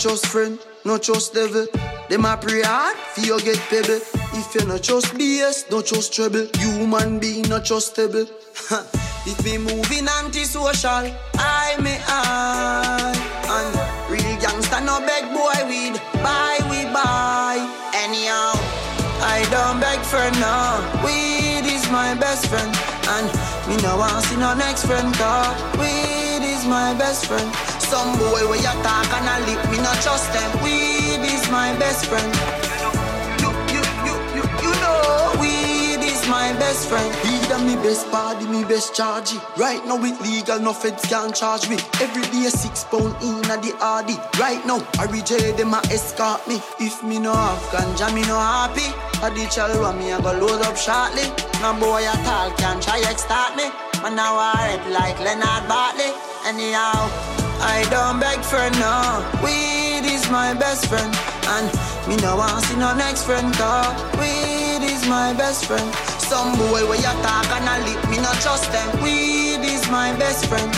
friend just friend, no trust devil. Them a pray hard for you get pebble. If you not just BS, not trust trouble. Human being not just stable. Ha. If me moving antisocial, I may I. And real gangsta no beg boy weed. Buy we buy. Anyhow, I don't beg for no. Weed is my best friend. And me no want see no next friend cause weed is my best friend. Some boy where you talk and a lip, me not trust them. Weed is my best friend. You, you, you, you, you know weed is my best friend. Weed and me best body, me best charge. Right now it legal, no feds can charge me. Every day six pound in a the RD. Right now, I reject them a escort me. If me no have ganja, me no happy. I the chalwa me I go load up shortly. No boy at all can try extort me. Man now I like Leonard Bartley. Anyhow, I don't beg for no. Weed is my best friend, and me no want see no next friend. Cause weed is my best friend. Some boy where you talk and I lip, me no trust them. Weed is my best friend.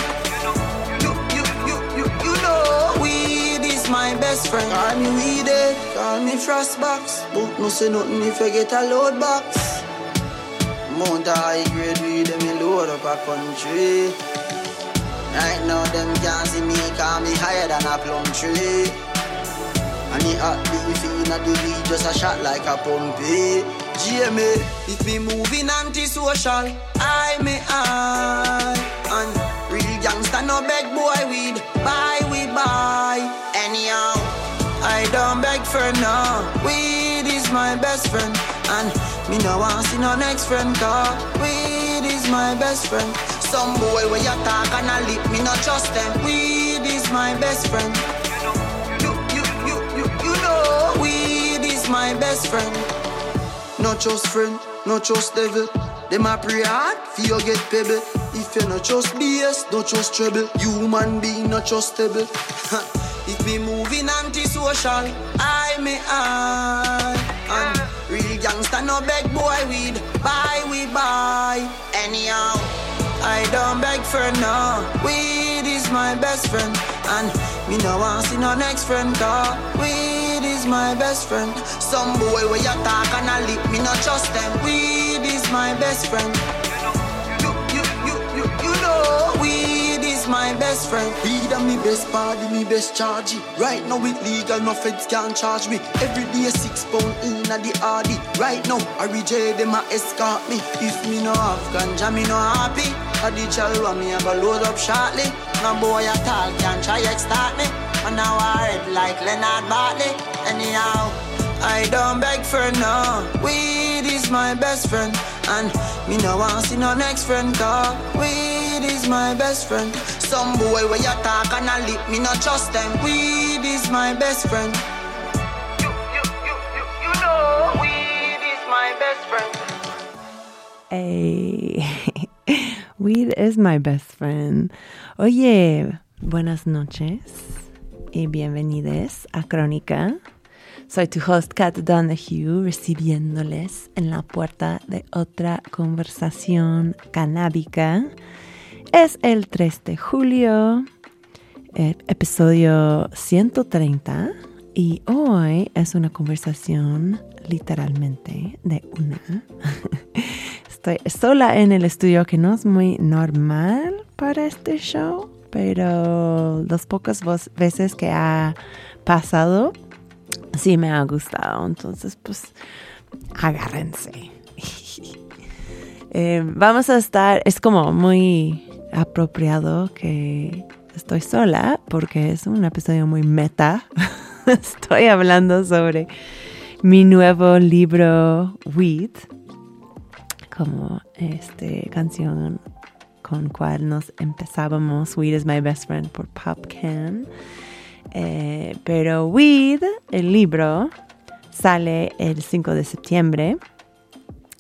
You, you, you, you, you know weed is my best friend. Call me weeded, eh? call me frostbox. But no say nothing if you get a load box. Mount high grade weed, me load up a country. Right now them can't see me, call me higher than a plum tree. And the hot beef in a the weed just a shot like a pumpy. GMA, if me moving antisocial, I may I. And real gangsta no beg boy weed, buy we buy. Anyhow, I don't beg for no. Weed is my best friend, and me no want see no next friend. Cause weed is my best friend. Some boy where you talk and a lip, me not trust them. Weed is my best friend. You, know, you, you, you, you know weed is my best friend. Not just friend, not just devil. Them a pray hard for you get pebble. If you not just BS, not just trouble. Human being not trustable. if me moving antisocial, I may I. And real gangsta no beg boy weed. Buy we buy. Anyhow, I don't beg for no. Weed is my best friend, and me no want see no next friend. Cause weed is my best friend. Some boy where you talk and a lip, me no trust them. Weed is my best friend. You, you, you, you, you know weed is my best friend. Weed and me best party, me best charge. Right now it legal, no feds can charge me. Every day six pound in the RD. Right now I reject them a escort me. If me no have ganja, me no happy. I the chalwa me I go load up shortly. No boy at all can try extort me. And now I head like Leonard Bartley. Anyhow. I don't beg for no. Weed is my best friend, and me no want see no next friend. Cause weed is my best friend. Some boy where you talk and a lip, me not trust them. Weed is my best friend. You, you, you, you, you know weed is my best friend. Hey, weed is my best friend. Oye, buenas noches y bienvenidos a Crónica. Soy tu host Kat Donahue, recibiéndoles en la puerta de otra conversación canábica. Es el 3 de julio, eh, episodio 130, y hoy es una conversación literalmente de una. Estoy sola en el estudio, que no es muy normal para este show, pero las pocas veces que ha pasado, sí me ha gustado. Entonces, pues, agárrense. Eh, vamos a estar, es como muy apropiado que estoy sola porque es un episodio muy meta. estoy hablando sobre mi nuevo libro Weed, como este canción con cual nos empezábamos, Weed is my best friend por Pop Can. Eh, pero Weed, el libro, sale el 5 de septiembre.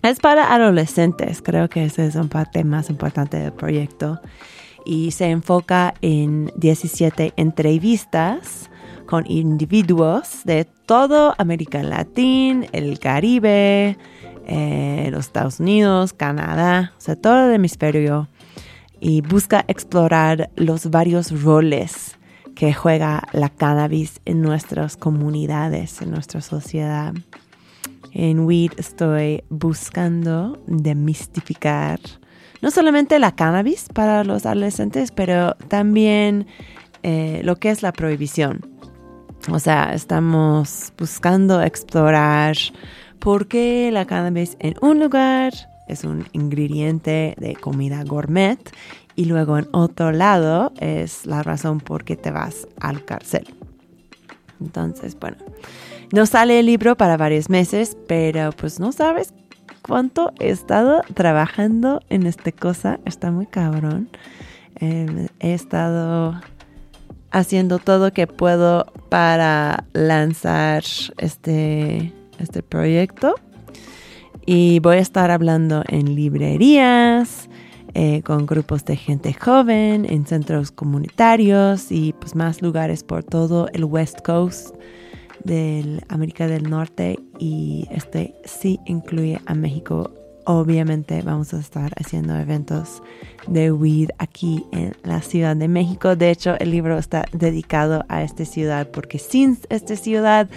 Es para adolescentes, creo que ese es un parte más importante del proyecto. Y se enfoca en 17 entrevistas con individuos de todo América Latina, el Caribe, eh, los Estados Unidos, Canadá, o sea, todo el hemisferio y busca explorar los varios roles que juega la cannabis en nuestras comunidades, en nuestra sociedad. En Weed estoy buscando demistificar no solamente la cannabis para los adolescentes, pero también eh, lo que es la prohibición. O sea, estamos buscando explorar por qué la cannabis en un lugar es un ingrediente de comida gourmet y luego en otro lado es la razón por qué te vas al cárcel. Entonces, bueno, no sale el libro para varios meses, pero pues no sabes cuánto he estado trabajando en esta cosa. Está muy cabrón. Em, he estado haciendo todo que puedo para lanzar este, este proyecto. Y voy a estar hablando en librerías, eh, con grupos de gente joven, en centros comunitarios y pues más lugares por todo el West Coast de América del Norte y este sí incluye a México. Obviamente vamos a estar haciendo eventos de weed aquí en la Ciudad de México. De hecho, el libro está dedicado a esta ciudad porque sin esta ciudad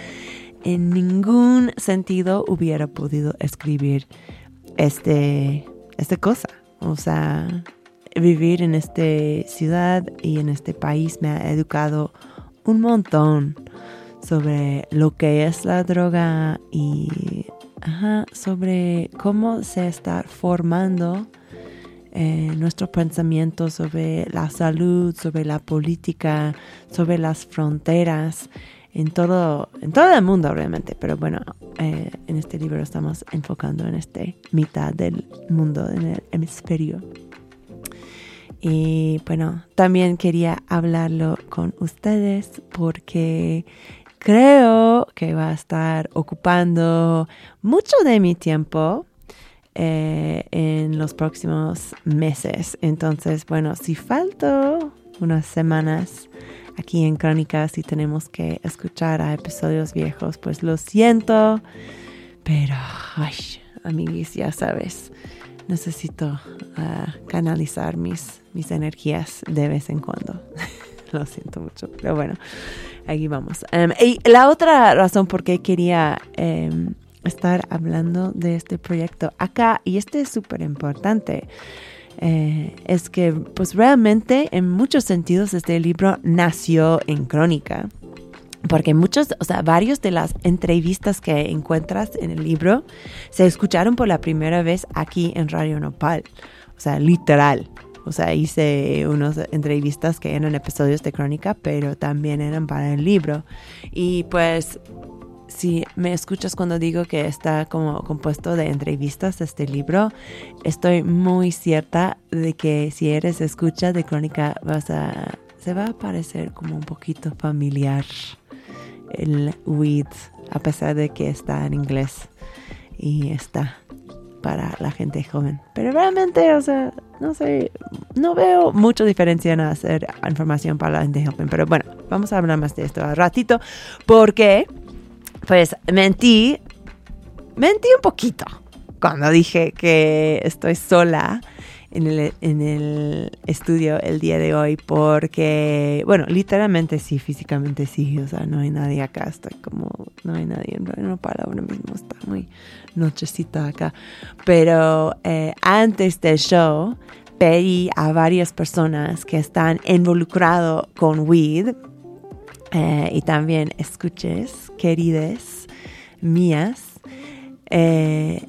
en ningún sentido hubiera podido escribir este, esta cosa. O sea, vivir en esta ciudad y en este país me ha educado un montón sobre lo que es la droga y sobre cómo se está formando eh, nuestro pensamiento sobre la salud, sobre la política, sobre las fronteras, en todo, en todo el mundo obviamente, pero bueno, eh, en este libro estamos enfocando en esta mitad del mundo, en el hemisferio. Y bueno, también quería hablarlo con ustedes porque creo que va a estar ocupando mucho de mi tiempo eh, en los próximos meses. Entonces, bueno, si falto unas semanas aquí en Crónicas y tenemos que escuchar a episodios viejos, pues lo siento. Pero, ay, amiguis, ya sabes, necesito ah, canalizar mis, mis energías de vez en cuando. lo siento mucho, pero bueno, aquí vamos. Em, y la otra razón por qué quería em, estar hablando de este proyecto acá, y este es súper importante, eh, es que pues realmente en muchos sentidos este libro nació en crónica. Porque muchos, o sea, varios de las entrevistas que encuentras en el libro se escucharon por la primera vez aquí en Radio Nopal. O sea, literal. O sea, hice unas entrevistas que eran episodios de crónica, pero también eran para el libro. Y pues, si me escuchas cuando digo que está como compuesto de entrevistas este libro, estoy muy cierta de que si eres escucha de crónica, vas a, se va a parecer como un poquito familiar el weed, a pesar de que está en inglés y está para la gente joven. Pero realmente, o sea, no sé, no veo mucha diferencia en hacer información para la gente joven. Pero bueno, vamos a hablar más de esto al ratito, porque, pues, mentí, mentí un poquito cuando dije que estoy sola en el, el estudio el día de hoy porque, bueno, literalmente sí, físicamente sí, o sea, no hay nadie acá, estoy como, no hay nadie, no para ahora mismo, está muy nochecita acá. Pero eh, antes del show pedí a varias personas que están involucrados con weed eh, y también escuches, queridas mías, eh,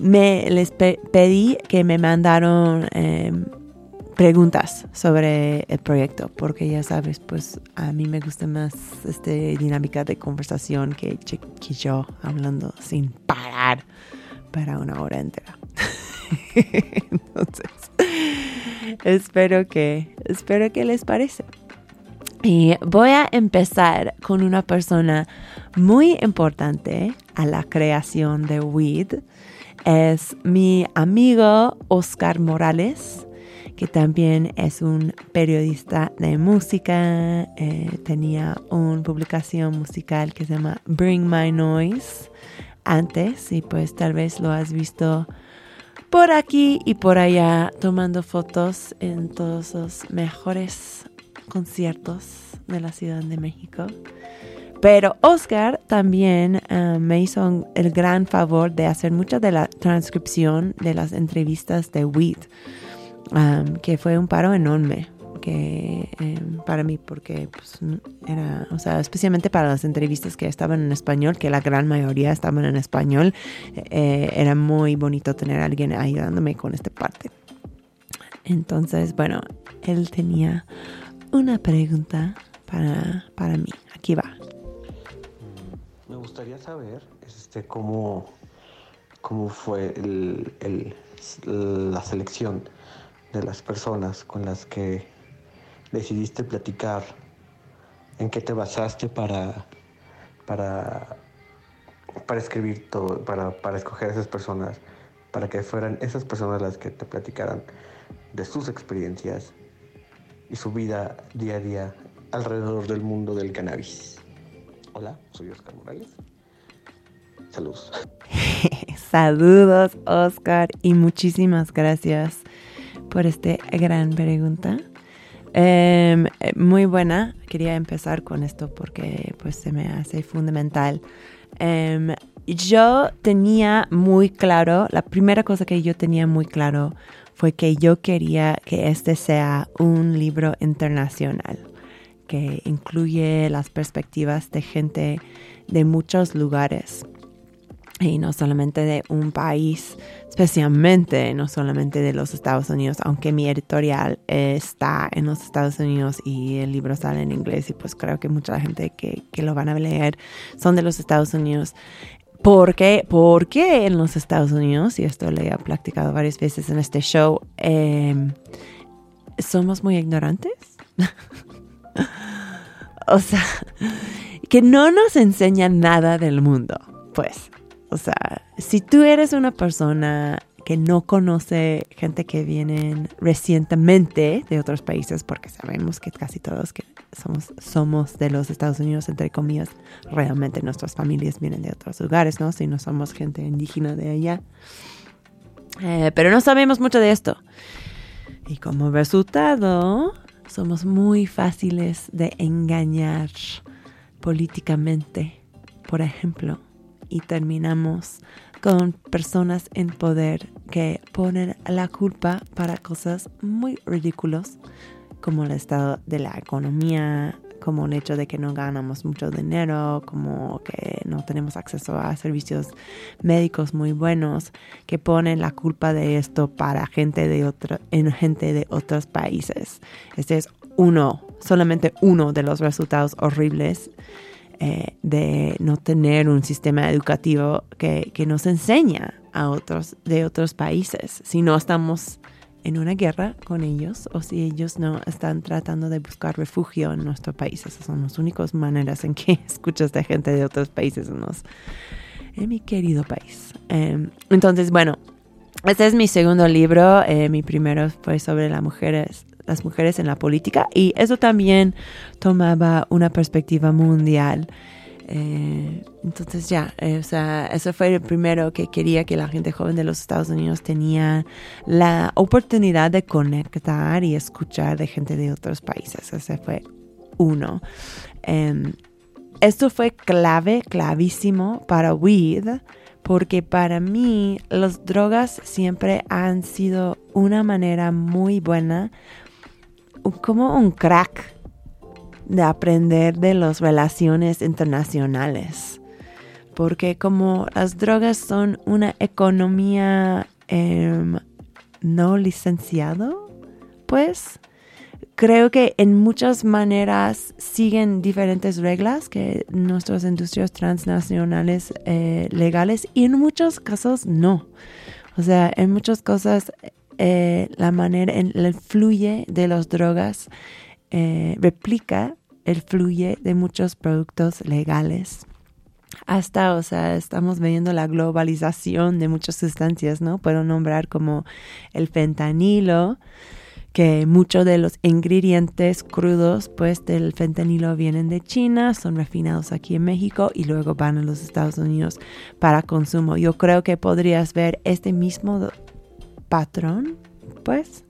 me les pedí que me mandaron em, preguntas sobre el proyecto, porque ya sabes, pues a mí me gusta más esta dinámica de conversación que, que yo hablando sin parar para una hora entera. Entonces, espero que, espero que les parece. Y voy a empezar con una persona muy importante a la creación de Weed es mi amigo Oscar Morales, que también es un periodista de música. Eh, tenía una publicación musical que se llama Bring My Noise antes y pues tal vez lo has visto por aquí y por allá tomando fotos en todos los mejores conciertos de la Ciudad de México. Pero Oscar también eh, me hizo el gran favor de hacer mucha de la transcripción de las entrevistas de Weed, um, que fue un paro enorme que em, para mí porque pues, era, o sea, especialmente para las entrevistas que estaban en español, que la gran mayoría estaban en español, eh, era muy bonito tener a alguien ayudándome con esta parte. Entonces, bueno, él tenía una pregunta para, para mí. Aquí va. Mm, me gustaría saber este, cómo, cómo fue la selección de las personas con las que decidiste platicar? ¿En qué te basaste para, para, para escribir todo, para, para escoger a esas personas, para que fueran esas personas las que te platicaran de sus experiencias y su vida día a día alrededor del mundo del cannabis? Hola, soy Oscar Morales. Saludos. Saludos, Oscar, y muchísimas gracias por esta gran pregunta. Em, eh, muy buena. Quería empezar con esto porque pues se me hace fundamental. Em, yo tenía muy claro, la primera cosa que yo tenía muy claro fue que yo quería que este sea un libro internacional, que incluye las perspectivas de gente de muchos lugares y no solamente de un país, especialmente no solamente de los Estados Unidos, aunque mi editorial está en los Estados Unidos y el libro sale en inglés y pues creo que mucha gente que, que lo van a leer son de los Estados Unidos. ¿Por qué? Porque en los Estados Unidos, y esto lo he practicado varias veces en este show, em, somos muy ignorantes. o sea, que no nos enseñan nada del mundo, pues. O sea, si tú eres una persona que no conoce gente que vienen recientemente de otros países, porque sabemos que casi todos que somos, somos de los Estados Unidos, entre comillas, realmente nuestras familias vienen de otros lugares, ¿no? Si no somos gente indígena de allá. Eh, pero no sabemos mucho de esto. Y como resultado, somos muy fáciles de engañar políticamente. Por ejemplo, y terminamos con personas en poder que ponen la culpa para cosas muy ridículas como el estado de la economía, como el hecho de que no ganamos mucho dinero, como que no tenemos acceso a servicios médicos muy buenos, que ponen la culpa de esto para gente de otro, en gente de otros países. Este es uno, solamente uno de los resultados horribles eh, de no tener un sistema educativo que, nos enseña a otros de otros países. Si no estamos en una guerra con ellos o si ellos no están tratando de buscar refugio en nuestro país. Esas son las únicas maneras en que escuchas de gente de otros países en, en mi querido país. Em, entonces, bueno, este es mi segundo libro. Eh, mi primero fue sobre las mujeres, las mujeres en la política y eso también tomaba una perspectiva mundial. Eh, entonces ya, eh, o sea, eso fue el primero que quería que la gente joven de los Estados Unidos tenía la oportunidad de conectar y escuchar de gente de otros países. Ese fue uno. Em, esto fue clave, clavísimo para Weed porque para mí las drogas siempre han sido una manera muy buena como un crack de aprender de las relaciones internacionales. Porque como las drogas son una economía em, no licenciado, pues creo que en muchas maneras siguen diferentes reglas que nuestras industrias transnacionales eh, legales y en muchos casos no. O sea, en muchas cosas eh, la manera, en el fluye de las drogas eh, replica el fluye de muchos productos legales. Hasta, o sea, estamos viendo la globalización de muchas sustancias, ¿no? Puedo nombrar como el fentanilo, que muchos de los ingredientes crudos pues del fentanilo vienen de China, son refinados aquí en México y luego van a los Estados Unidos para consumo. Yo creo que podrías ver este mismo patrón, pues,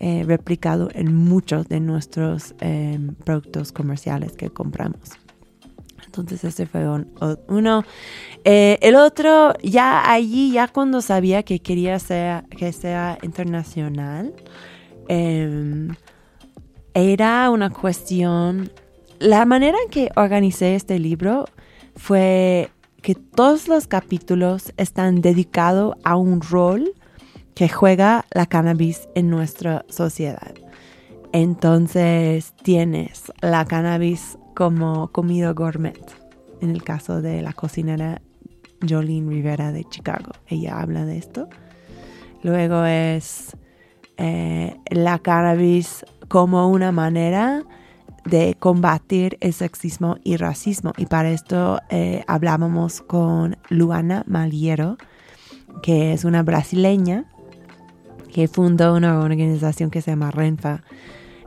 eh, replicado en muchos de nuestros em, productos comerciales que compramos. Entonces ese fue uno. Eh, el otro, ya allí, ya cuando sabía que quería que sea internacional, em, era una cuestión, la manera en que organicé este libro fue que todos los capítulos están dedicados a un rol que juega la cannabis en nuestra sociedad. Entonces tienes la cannabis como comida gourmet, en el caso de la cocinera Jolene Rivera de Chicago. Ella habla de esto. Luego es eh, la cannabis como una manera de combatir el sexismo y racismo. Y para esto eh, hablábamos con Luana Maliero, que es una brasileña que fundó una organización que se llama RENFA,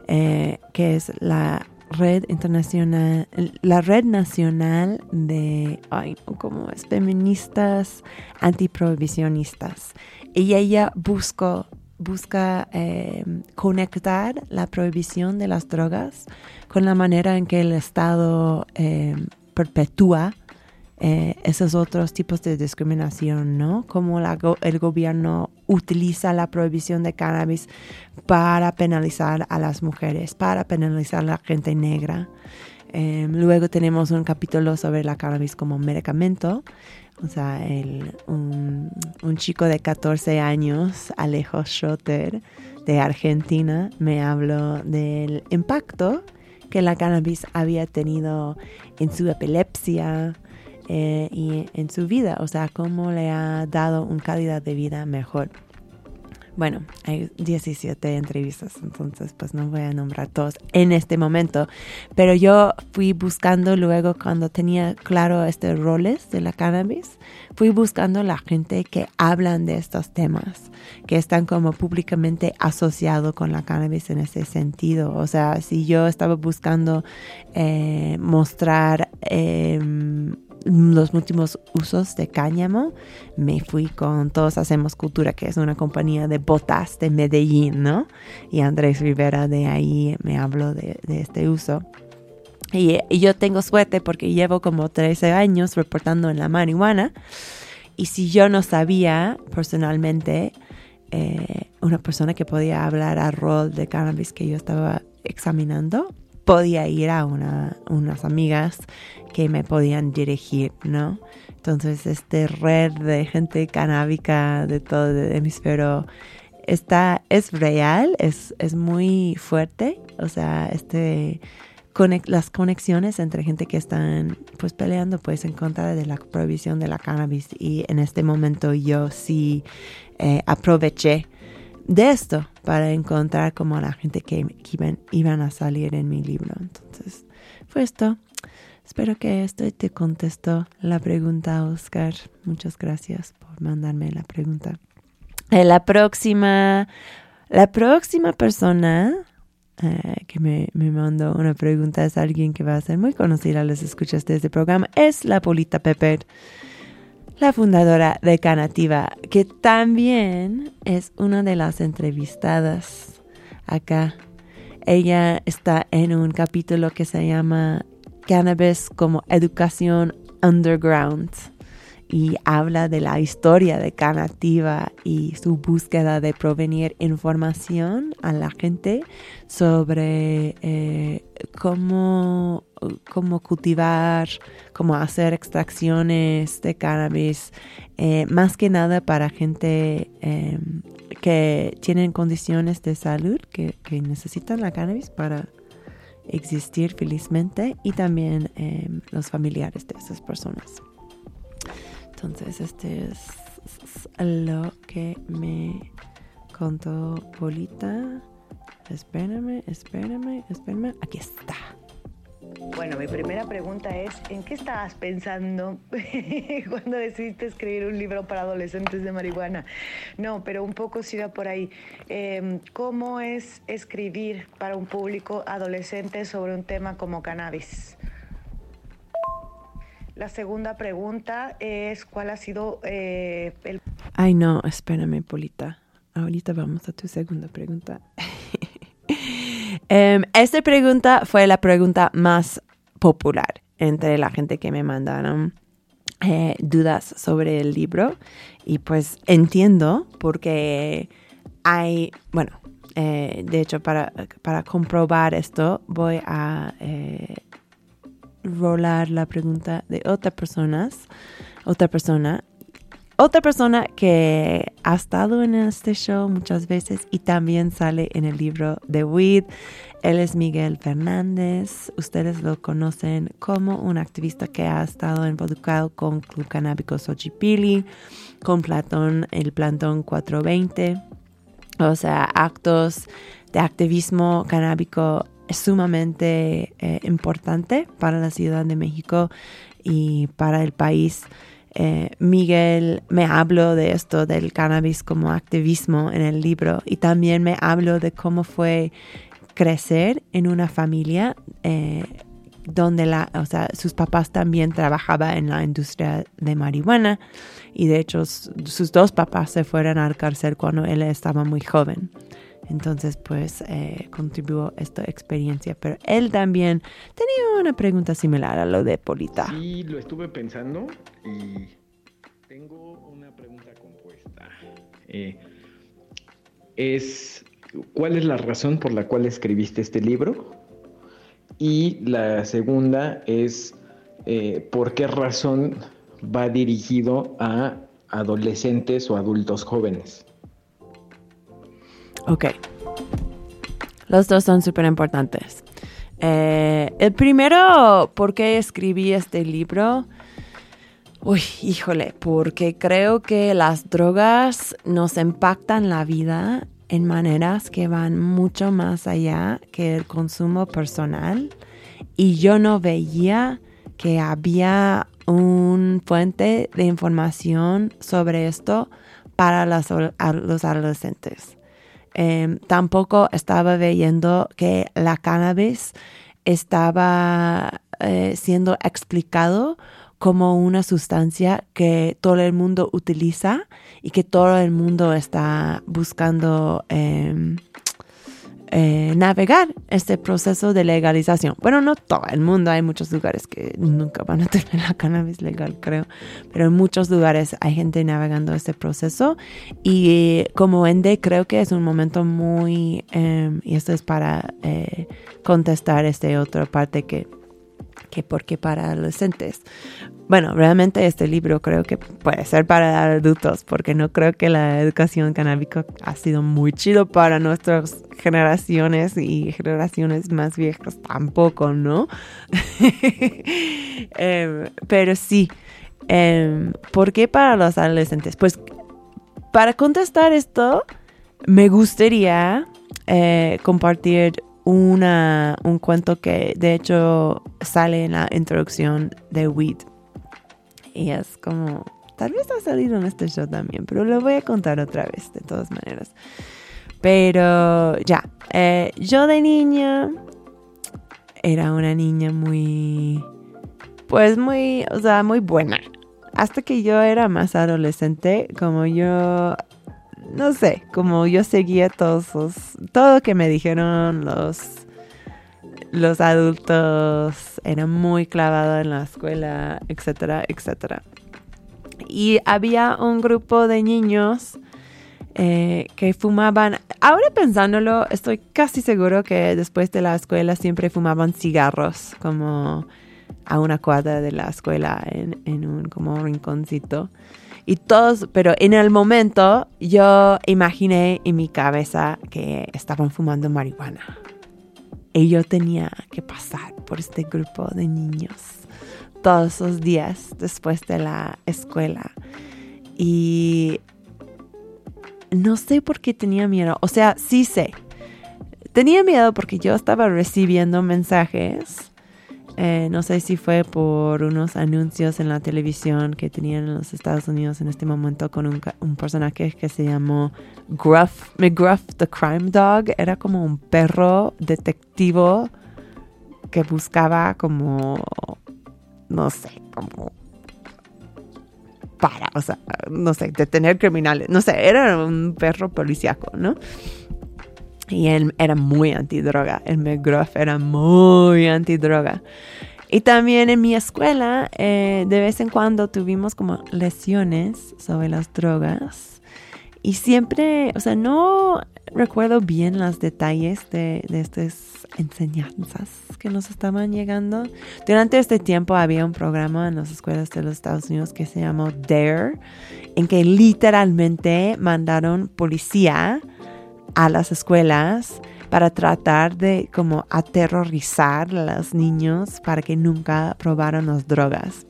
eh, que es la red internacional, la red nacional de, ay, ¿cómo es? Feministas antiprohibicionistas. Y ella buscó, busca eh, conectar la prohibición de las drogas con la manera en que el Estado eh, perpetúa eh, esos otros tipos de discriminación, ¿no? Como el gobierno utiliza la prohibición de cannabis para penalizar a las mujeres, para penalizar a la gente negra. Em, luego tenemos un capítulo sobre la cannabis como medicamento. O sea, un, chico de 14 años, Alejo Schotter, de Argentina, me habló del impacto que la cannabis había tenido en su epilepsia, eh, y en su vida, o sea, cómo le ha dado una calidad de vida mejor. Bueno, hay 17 entrevistas, entonces pues no voy a nombrar todos en este momento, pero yo fui buscando luego cuando tenía claro estos roles de la cannabis, fui buscando la gente que hablan de estos temas, que están como públicamente asociados con la cannabis en ese sentido. O sea, si yo estaba buscando eh, mostrar... Eh, los últimos usos de cáñamo, me fui con Todos Hacemos Cultura, que es una compañía de botas de Medellín, ¿no? Y Andrés Rivera de ahí me habló de, este uso. Y, yo tengo suerte porque llevo como 13 años reportando en la marihuana. Y si yo no sabía personalmente, eh, una persona que podía hablar al rol de cannabis que yo estaba examinando, podía ir a una, unas amigas que me podían dirigir, ¿no? Entonces, este red de gente canábica de todo el hemisferio está, es real, es, es muy fuerte, o sea, este, las conexiones entre gente que están pues peleando pues en contra de la prohibición de la cannabis y en este momento yo sí eh, aproveché de esto para encontrar como la gente que, iban, iban, a salir en mi libro. Entonces, fue esto. Espero que esto te contestó la pregunta, Oscar. Muchas gracias por mandarme la pregunta. Eh, la próxima, la próxima persona eh, que me, me, mandó una pregunta es alguien que va a ser muy conocida a las escuchas de este programa. Es la Polita Pepper la fundadora de Canativa, que también es una de las entrevistadas acá. Ella está en un capítulo que se llama Cannabis como Educación Underground y habla de la historia de Canativa y su búsqueda de provenir información a la gente sobre eh, cómo, cómo, cultivar, cómo hacer extracciones de cannabis, eh, más que nada para gente em, que tienen condiciones de salud que, que, necesitan la cannabis para existir felizmente y también em, los familiares de esas personas. Entonces, este es lo que me contó Polita. Espérame, espérame, espérame. Aquí está. Bueno, mi primera pregunta es, ¿en qué estabas pensando cuando decidiste escribir un libro para adolescentes de marihuana? No, pero un poco sí va por ahí. Em, ¿Cómo es escribir para un público adolescente sobre un tema como cannabis? La segunda pregunta es cuál ha sido eh, el... Ay, no, espérame, Polita. ahorita vamos a tu segunda pregunta. Em, esta pregunta fue la pregunta más popular entre la gente que me mandaron eh, dudas sobre el libro. Y pues entiendo porque hay, bueno, eh, de hecho para, para, comprobar esto voy a eh, rolar la pregunta de otra personas, otra persona otra persona que ha estado en este show muchas veces y también sale en el libro de Weed. Él es Miguel Fernández. Ustedes lo conocen como un activista que ha estado involucrado con Club Canábico Xochipilli, con Platón, el Plantón 420. O sea, actos de activismo canábico sumamente eh, importante para la Ciudad de México y para el país. Eh, Miguel me habló de esto del cannabis como activismo en el libro y también me habló de cómo fue crecer en una familia eh, donde la, o sea, sus papás también trabajaban en la industria de marihuana y de hecho sus dos papás se fueron al cárcel cuando él estaba muy joven. Entonces, pues, eh, contribuyó esta experiencia. Pero él también tenía una pregunta similar a lo de Polita. Sí, lo estuve pensando y tengo una pregunta compuesta. Eh, es, ¿cuál es la razón por la cual escribiste este libro? Y la segunda es, eh, ¿por qué razón va dirigido a adolescentes o adultos jóvenes? Ok. Los dos son súper importantes. Eh, el primero, ¿por qué escribí este libro? Uy, híjole, porque creo que las drogas nos impactan la vida en maneras que van mucho más allá que el consumo personal. Y yo no veía que había un fuente de información sobre esto para los adolescentes. Em, tampoco estaba viendo que la cannabis estaba eh, siendo explicado como una sustancia que todo el mundo utiliza y que todo el mundo está buscando em, eh, navegar este proceso de legalización. Bueno, no todo el mundo, hay muchos lugares que nunca van a tener la cannabis legal, creo, pero en muchos lugares hay gente navegando este proceso y como ende creo que es un momento muy, em, y esto es para eh, contestar esta otra parte que que porque para adolescentes. Bueno, realmente este libro creo que puede ser para adultos, porque no creo que la educación canábica ha sido muy chido para nuestras generaciones y generaciones más viejas tampoco, ¿no? Em, pero sí, eh, ¿por qué para los adolescentes? Pues para contestar esto, me gustaría eh, compartir una, un cuento que de hecho sale en la introducción de Weed. Y es como, tal vez ha salido en este show también, pero lo voy a contar otra vez, de todas maneras. Pero ya, eh, yo de niña era una niña muy, pues muy, o sea, muy buena. Hasta que yo era más adolescente, como yo no sé, como yo seguía todos los, todo lo que me dijeron los, los adultos, era muy clavado en la escuela, etcétera, etcétera. Y había un grupo de niños eh, que fumaban, ahora pensándolo, estoy casi seguro que después de la escuela siempre fumaban cigarros, como a una cuadra de la escuela en, en un como rinconcito. Y todos, pero en el momento yo imaginé en mi cabeza que estaban fumando marihuana. Y yo tenía que pasar por este grupo de niños todos los días después de la escuela. Y no sé por qué tenía miedo. O sea, sí sé. Tenía miedo porque yo estaba recibiendo mensajes eh, no sé si fue por unos anuncios en la televisión que tenían en los Estados Unidos en este momento con un, un personaje que se llamó Gruff, McGruff the Crime Dog. Era como un perro detectivo que buscaba como, no sé, como para, o sea, no sé, detener criminales, no sé, era un perro policíaco, ¿no? Y él era muy antidroga, el McGruff era muy antidroga. Y también en mi escuela, eh, de vez en cuando tuvimos como lesiones sobre las drogas. Y siempre, o sea, no recuerdo bien los detalles de, de, estas enseñanzas que nos estaban llegando. Durante este tiempo había un programa en las escuelas de los Estados Unidos que se llamó DARE, en que literalmente mandaron policía a las escuelas para tratar de como aterrorizar a los niños para que nunca probaran las drogas.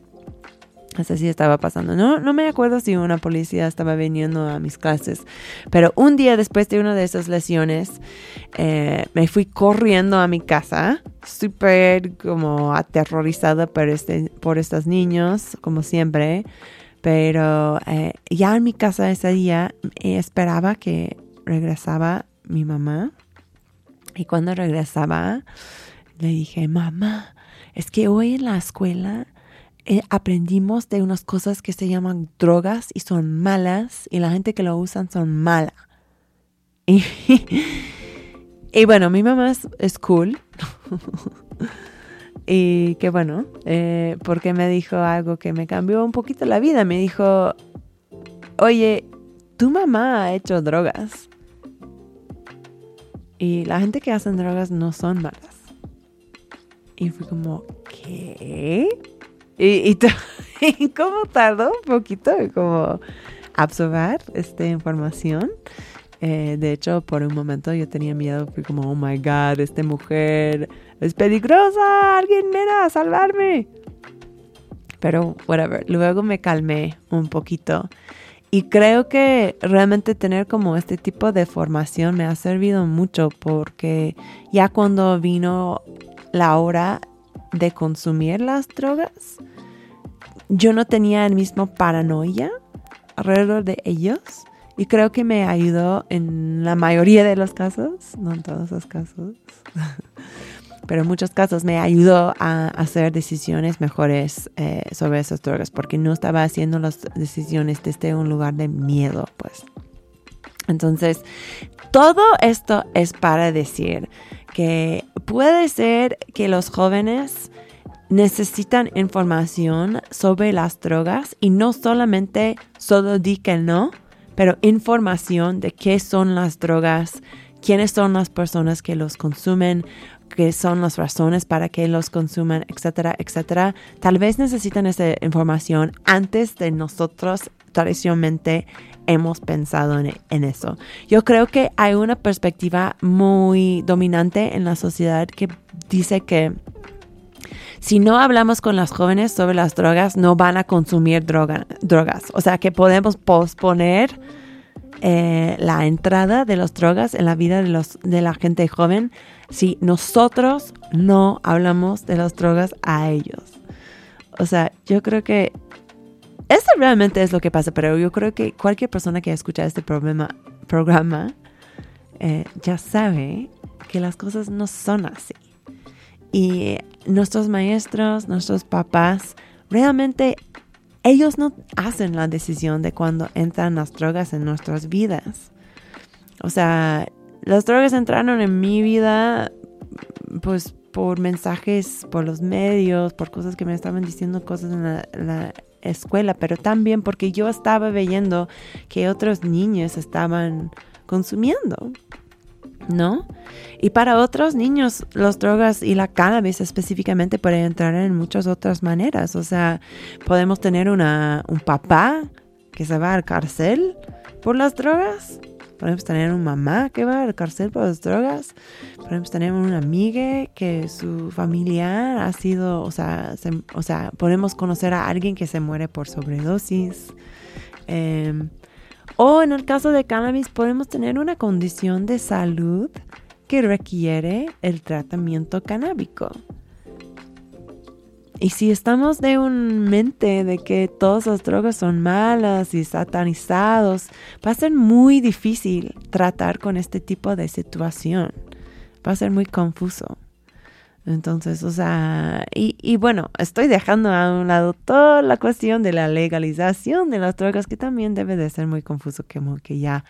Así sí estaba pasando. No, no me acuerdo si una policía estaba viniendo a mis clases, pero un día después de una de esas lesiones, eh, me fui corriendo a mi casa, súper como aterrorizada por, este, por estos niños, como siempre. Pero eh, ya en mi casa ese día eh, esperaba que regresaba mi mamá. Y cuando regresaba, le dije, mamá, es que hoy en la escuela eh, aprendimos de unas cosas que se llaman drogas y son malas y la gente que lo usan son mala. Y, y bueno, mi mamá es, cool. y que bueno, eh, porque me dijo algo que me cambió un poquito la vida. Me dijo, oye, tu mamá ha hecho drogas. Y la gente que hace drogas no son malas. Y fue como, ¿qué? Y, y, como tardó un poquito como absorber esta información. Eh, de hecho, por un momento yo tenía miedo, fui como, oh my god, esta mujer es peligrosa, alguien viene a salvarme. Pero, whatever, luego me calmé un poquito y creo que realmente tener como este tipo de formación me ha servido mucho porque ya cuando vino la hora de consumir las drogas, yo no tenía el mismo paranoia alrededor de ellos. Y creo que me ayudó en la mayoría de los casos, no en todos los casos, pero en muchos casos me ayudó a hacer decisiones mejores eh, sobre esas drogas porque no estaba haciendo las decisiones desde un lugar de miedo, pues. Entonces, todo esto es para decir que puede ser que los jóvenes necesitan información sobre las drogas y no solamente solo di que no, pero información de qué son las drogas, quiénes son las personas que los consumen, qué son las razones para que los consuman, etcétera, etcétera. Tal vez necesitan esa información antes de nosotros tradicionalmente hemos pensado en, en, eso. Yo creo que hay una perspectiva muy dominante en la sociedad que dice que si no hablamos con las jóvenes sobre las drogas, no van a consumir drogas. O sea que podemos posponer eh, la entrada de las drogas en la vida de, los, de la gente joven si nosotros no hablamos de las drogas a ellos. O sea, yo creo que eso realmente es lo que pasa, pero yo creo que cualquier persona que escucha este problema, programa eh, ya sabe que las cosas no son así. Y nuestros maestros, nuestros papás, realmente ellos no hacen la decisión de cuando entran las drogas en nuestras vidas. O sea, las drogas entraron en mi vida pues por mensajes, por los medios, por cosas que me estaban diciendo cosas en la, escuela, pero también porque yo estaba viendo que otros niños estaban consumiendo. ¿No? Y para otros niños, las drogas y la cannabis específicamente pueden entrar en muchas otras maneras. O sea, podemos tener una, un papá que se va al cárcel por las drogas. Podemos tener una mamá que va al cárcel por las drogas. Podemos tener una amiga que su familiar ha sido, o sea, o sea, podemos conocer a alguien que se muere por sobredosis. Eh, o en el caso de cannabis podemos tener una condición de salud que requiere el tratamiento canábico. Y si estamos de un mente de que todas las drogas son malas y satanizados, va a ser muy difícil tratar con este tipo de situación. Va a ser muy confuso. Entonces, o sea, y, y, bueno, estoy dejando a un lado toda la cuestión de la legalización de las drogas, que también debe de ser muy confuso, como que ya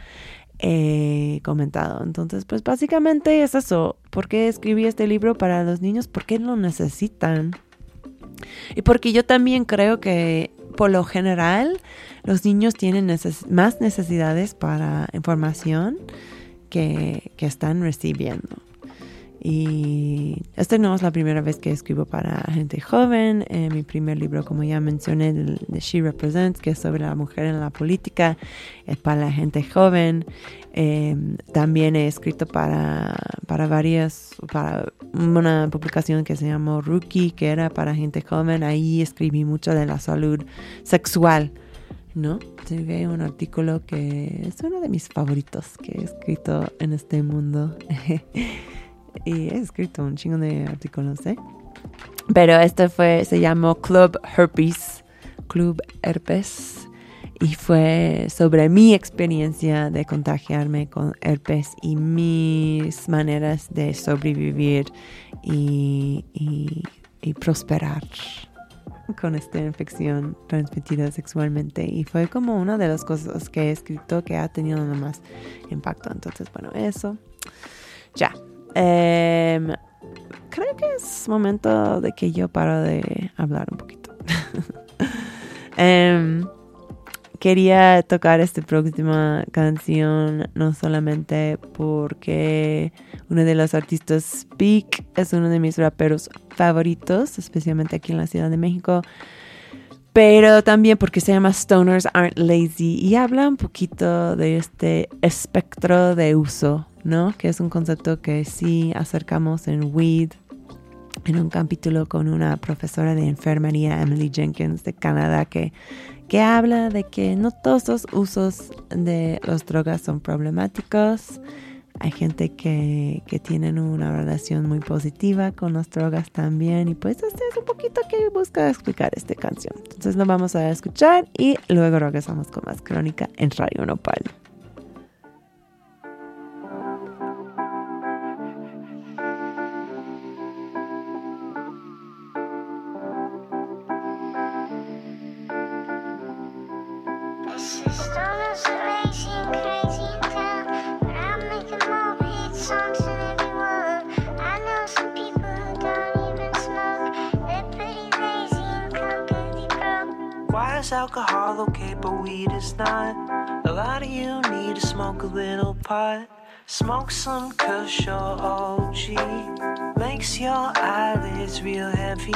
he comentado. Entonces, pues básicamente es eso. ¿Por qué escribí este libro para los niños? Porque lo necesitan. Y porque yo también creo que por lo general los niños tienen más necesidades para información que, que están recibiendo. Y esta no es la primera vez que escribo para gente joven. Eh, mi primer libro, como ya mencioné, de, She Represents, que es sobre la mujer en la política, es para la gente joven. Eh, también he escrito para, para varias, para una publicación que se llamó Rookie, que era para gente joven. Ahí escribí mucho de la salud sexual. ¿no? Escribí un artículo que es uno de mis favoritos que he escrito en este mundo. y he escrito un chingo de artículos, ¿eh? Pero este fue, se llamó Club Herpes, Club Herpes, y fue sobre mi experiencia de contagiarme con herpes y mis maneras de sobrevivir y, y prosperar con esta infección transmitida sexualmente y fue como una de las cosas que he escrito que ha tenido más impacto. Entonces, bueno, eso. Ya, Em, creo que es momento de que yo paro de hablar un poquito. Em, quería tocar esta próxima canción no solamente porque uno de los artistas Speak es uno de mis raperos favoritos, especialmente aquí en la Ciudad de México, pero también porque se llama Stoners Aren't Lazy y habla un poquito de este espectro de uso ¿no? Que es un concepto que sí acercamos en WEED, en un capítulo con una profesora de enfermería, Emily Jenkins, de Canadá, que, que habla de que no todos los usos de las drogas son problemáticos. Hay gente que, que tienen una relación muy positiva con las drogas también. Y pues este es un poquito que busca explicar esta canción. Entonces lo vamos a escuchar y luego regresamos con más crónica en Radio Nopal. Alcohol okay, but weed is not. A lot of you need to smoke a little pot. Smoke some kush or OG. Makes your eyelids real heavy.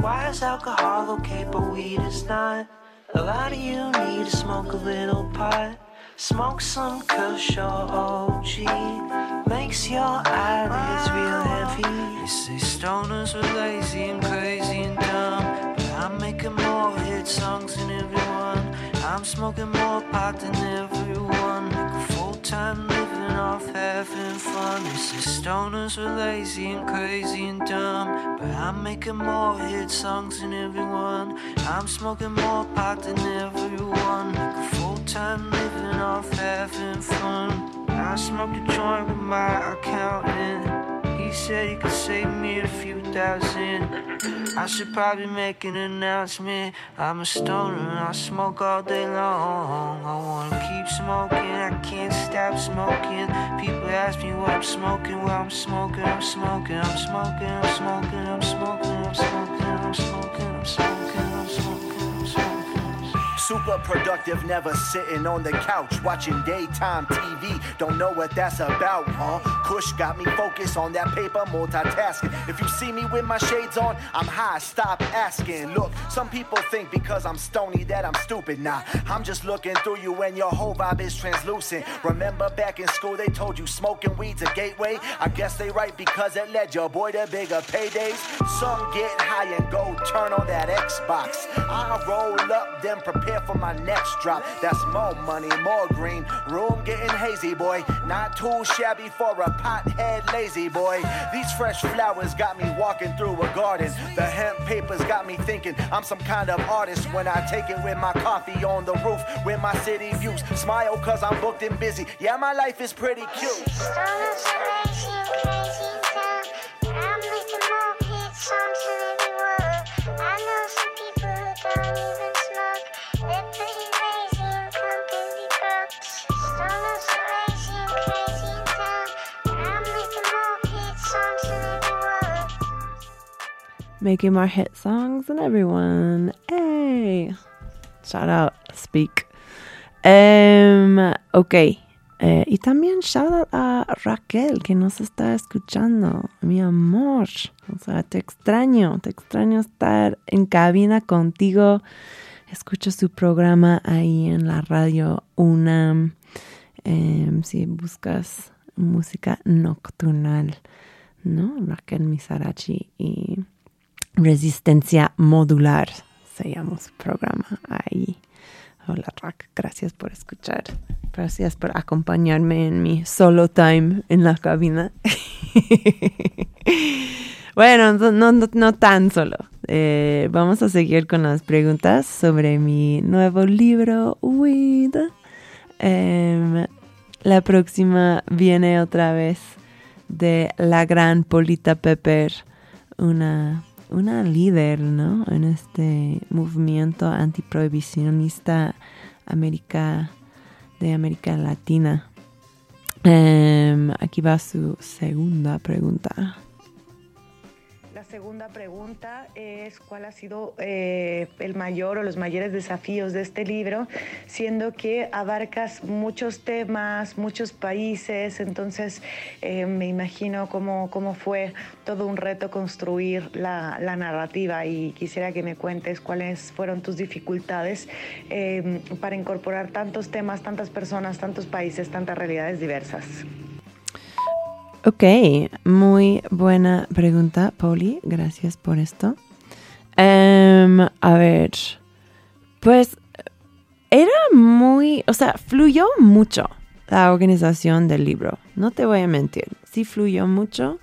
Why is alcohol okay, but weed is not? A lot of you need to smoke a little pot. Smoke some kush or OG. Makes your eyelids real heavy. They say stoners are lazy and crazy and dumb. Songs than everyone. I'm smoking more pot than everyone. A full time living off having fun. This is stoners are lazy and crazy and dumb. But I'm making more hit songs than everyone. I'm smoking more pot than everyone. A full time living off having fun. I smoked a joint with my accountant. He said he could save me a few thousand. I should probably make an announcement. I'm a stoner I smoke all day long. I wanna keep smoking, I can't stop smoking. People ask me what I'm smoking. Well, I'm smoking, I'm smoking, I'm smoking, I'm smoking, I'm smoking, I'm smoking, I'm smoking, I'm smoking. Super productive, never sitting on the couch watching daytime TV. Don't know what that's about, huh? Kush got me focused on that paper, multitasking. If you see me with my shades on, I'm high, stop asking. Look, some people think because I'm stony that I'm stupid. Nah, I'm just looking through you and your whole vibe is translucent. Remember back in school they told you smoking weed's a gateway? I guess they right because it led your boy to bigger paydays. Some get high and go turn on that Xbox. I roll up, then prepare prepare for my next drop. That's more money, more green. Room getting hazy, boy. Not too shabby for a pothead lazy boy. These fresh flowers got me walking through a garden. The hemp papers got me thinking I'm some kind of artist when I take it with my coffee on the roof with my city views. Smile cause I'm booked and busy. Yeah, my life is pretty cute. I know some people who don't even Making more hit songs than everyone. Hey. Shout out, speak. Em, ok. Eh, y también shout out a Raquel que nos está escuchando. Mi amor. O sea, te extraño. Te extraño estar en cabina contigo. Escucho su programa ahí en la radio UNAM. Em, si buscas música nocturnal, ¿no? Raquel Misarachi y Resistencia Modular se llama su programa ahí. Hola Rack, gracias por escuchar. Gracias por acompañarme en mi solo time en la cabina. bueno, no, tan solo. Eh, vamos a seguir con las preguntas sobre mi nuevo libro, Weed. Em, la próxima viene otra vez de la gran Polita Pepper, una, una líder, ¿no? En este movimiento antiprohibicionista de América Latina. Em, aquí va su segunda pregunta. Segunda pregunta es cuál ha sido eh, el mayor o los mayores desafíos de este libro, siendo que abarcas muchos temas, muchos países, entonces eh, me imagino cómo, cómo fue todo un reto construir la, la narrativa y quisiera que me cuentes cuáles fueron tus dificultades eh, para incorporar tantos temas, tantas personas, tantos países, tantas realidades diversas. Ok, muy buena pregunta, Pauli. Gracias por esto. Em, a ver, pues era muy, o sea, fluyó mucho la organización del libro. No te voy a mentir, sí fluyó mucho.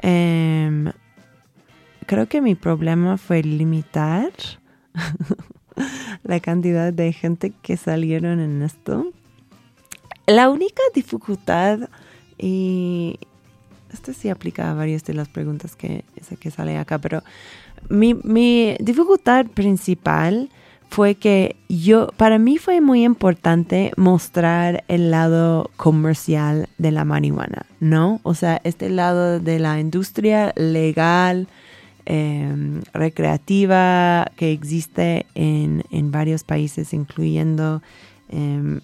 Em, creo que mi problema fue limitar la cantidad de gente que salieron en esto. La única dificultad y esto sí aplica a varias de las preguntas que, que sale acá, pero mi, mi dificultad principal fue que yo, para mí fue muy importante mostrar el lado comercial de la marihuana, ¿no? O sea, este lado de la industria legal, eh, recreativa que existe en, en varios países, incluyendo eh,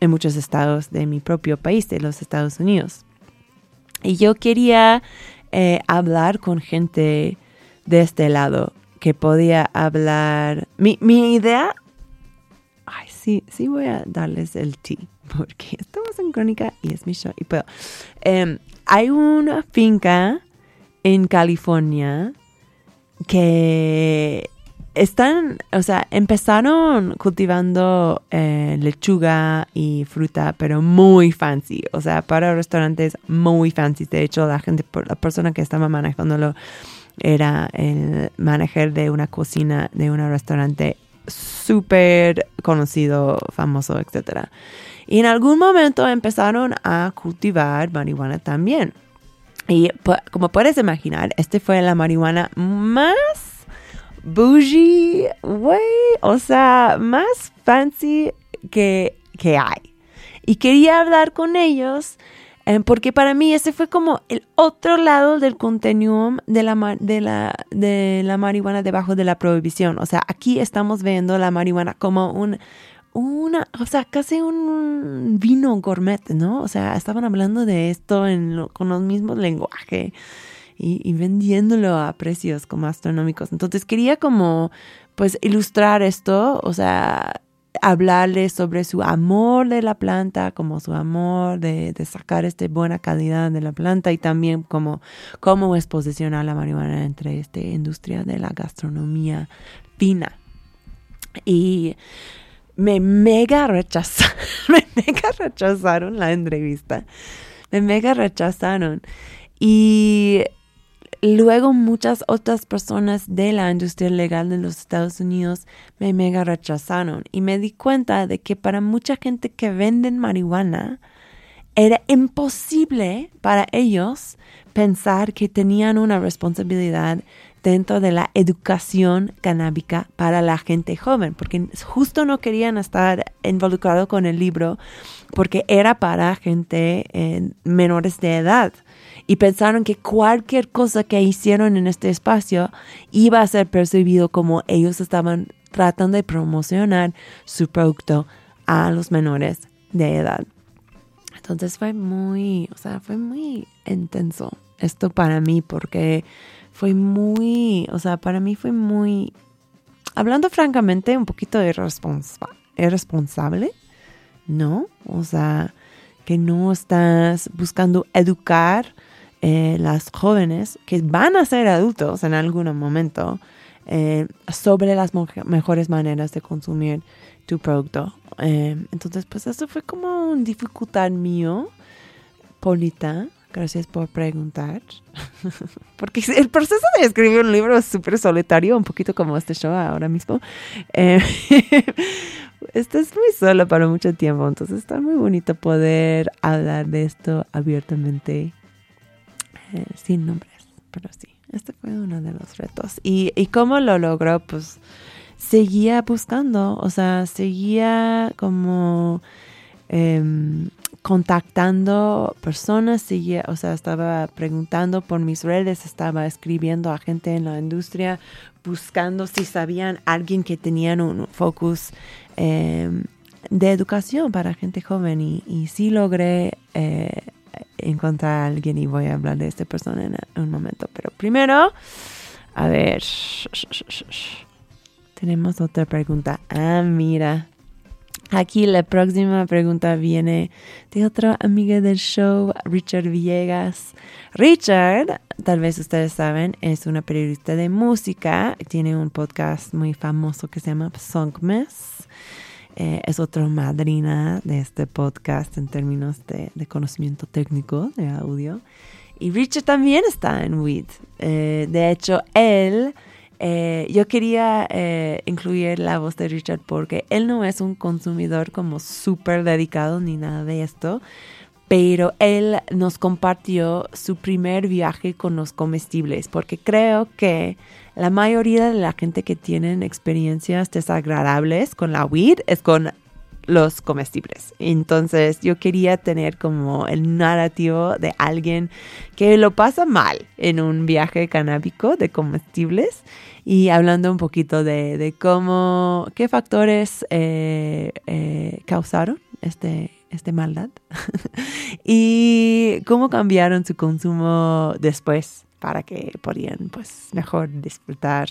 en muchos estados de mi propio país, de los Estados Unidos. Y yo quería eh, hablar con gente de este lado, que podía hablar. Mi, mi idea. Ay, sí, sí voy a darles el ti, porque estamos en crónica y es mi show. Y puedo. Em, hay una finca en California que están, o sea, empezaron cultivando eh, lechuga y fruta, pero muy fancy, o sea, para restaurantes muy fancy. De hecho, la gente, la persona que estaba manejándolo era el manager de una cocina de un restaurante súper conocido, famoso, etc. Y en algún momento empezaron a cultivar marihuana también. Y como puedes imaginar, este fue la marihuana más bougie, güey, o sea, más fancy que, que hay. Y quería hablar con ellos eh, porque para mí ese fue como el otro lado del continuum de la, de, la, de la marihuana debajo de la prohibición. O sea, aquí estamos viendo la marihuana como un, una, o sea, casi un vino gourmet, ¿no? O sea, estaban hablando de esto con los mismos lenguajes y, vendiéndolo a precios como astronómicos. Entonces quería como pues ilustrar esto, o sea, hablarles sobre su amor de la planta, como su amor de, de sacar esta buena calidad de la planta y también como cómo es posicionar la marihuana entre esta industria de la gastronomía fina. Y me mega rechazaron, me mega rechazaron la entrevista, me mega rechazaron. Y luego muchas otras personas de la industria legal de los Estados Unidos me mega rechazaron y me di cuenta de que para mucha gente que venden marihuana, era imposible para ellos pensar que tenían una responsabilidad dentro de la educación canábica para la gente joven, porque justo no querían estar involucrados con el libro porque era para gente eh, menores de edad y pensaron que cualquier cosa que hicieron en este espacio iba a ser percibido como ellos estaban tratando de promocionar su producto a los menores de edad. Entonces fue muy, o sea, fue muy intenso esto para mí porque fue muy, o sea, para mí fue muy, hablando francamente, un poquito irresponsa irresponsable, ¿no? O sea, que no estás buscando educar eh, las jóvenes que van a ser adultos en algún momento eh, sobre las mejores maneras de consumir tu producto. Eh, entonces, pues eso fue como una dificultad mío, Polita, Gracias por preguntar. Porque el proceso de escribir un libro es súper solitario, un poquito como este show ahora mismo. Eh, estás muy solo para mucho tiempo, entonces está muy bonito poder hablar de esto abiertamente, eh, sin nombres, pero sí, este fue uno de los retos. Y, y cómo lo logró, pues seguía buscando, o sea, seguía como... Em, contactando personas, seguía, o sea, estaba preguntando por mis redes, estaba escribiendo a gente en la industria, buscando si sabían alguien que tenían un focus em, de educación para gente joven y, y sí logré eh, encontrar a alguien y voy a hablar de esta persona en un momento. Pero primero, a ver, tenemos otra pregunta. Ah, mira, Aquí la próxima pregunta viene de otra amiga del show, Richard Villegas. Richard, tal vez ustedes saben, es una periodista de música. Tiene un podcast muy famoso que se llama Songmas. Eh, es otra madrina de este podcast en términos de, conocimiento técnico de audio. Y Richard también está en WID. Eh, de hecho, él eh, yo quería eh, incluir la voz de Richard porque él no es un consumidor como súper dedicado ni nada de esto, pero él nos compartió su primer viaje con los comestibles porque creo que la mayoría de la gente que tienen experiencias desagradables con la weed es con los comestibles. Entonces yo quería tener como el narrativo de alguien que lo pasa mal en un viaje canábico de comestibles y hablando un poquito de, cómo, qué factores eh, eh, causaron este, este maldad y cómo cambiaron su consumo después para que podían pues mejor disfrutar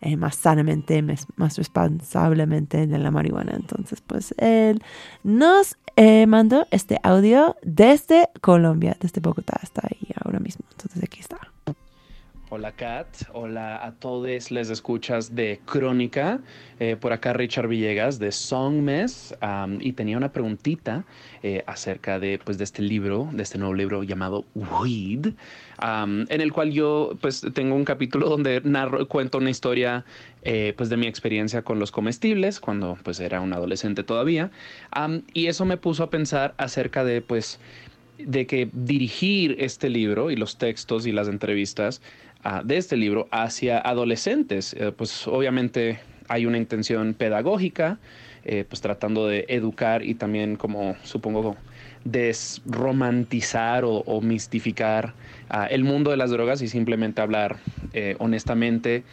eh, más sanamente, más, responsablemente de la marihuana. Entonces pues él nos eh, mandó este audio desde Colombia, desde Bogotá, está ahí ahora mismo. Entonces aquí está. Hola Kat, hola a todos les escuchas de Crónica, eh, por acá Richard Villegas de Songmes y tenía una preguntita eh, acerca de, pues, de este libro, de este nuevo libro llamado Weed, en el cual yo pues tengo un capítulo donde narro, cuento una historia eh, pues de mi experiencia con los comestibles cuando pues era un adolescente todavía y eso me puso a pensar acerca de pues de que dirigir este libro y los textos y las entrevistas de este libro hacia adolescentes. Eh, pues obviamente hay una intención pedagógica, eh, pues tratando de educar y también como supongo desromantizar o, mistificar el mundo de las drogas y simplemente hablar eh, honestamente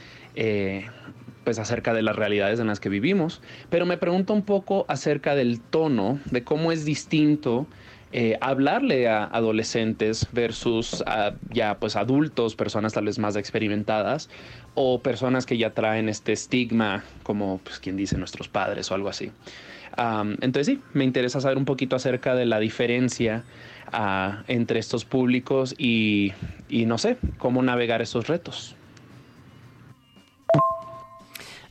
pues acerca de las realidades en las que vivimos. Pero me pregunto un poco acerca del tono, de cómo es distinto eh, hablarle a adolescentes versus a ya pues adultos, personas tal vez más experimentadas o personas que ya traen este estigma como pues quien dice nuestros padres o algo así. entonces sí, me interesa saber un poquito acerca de la diferencia ah, entre estos públicos y, y no sé, cómo navegar esos retos.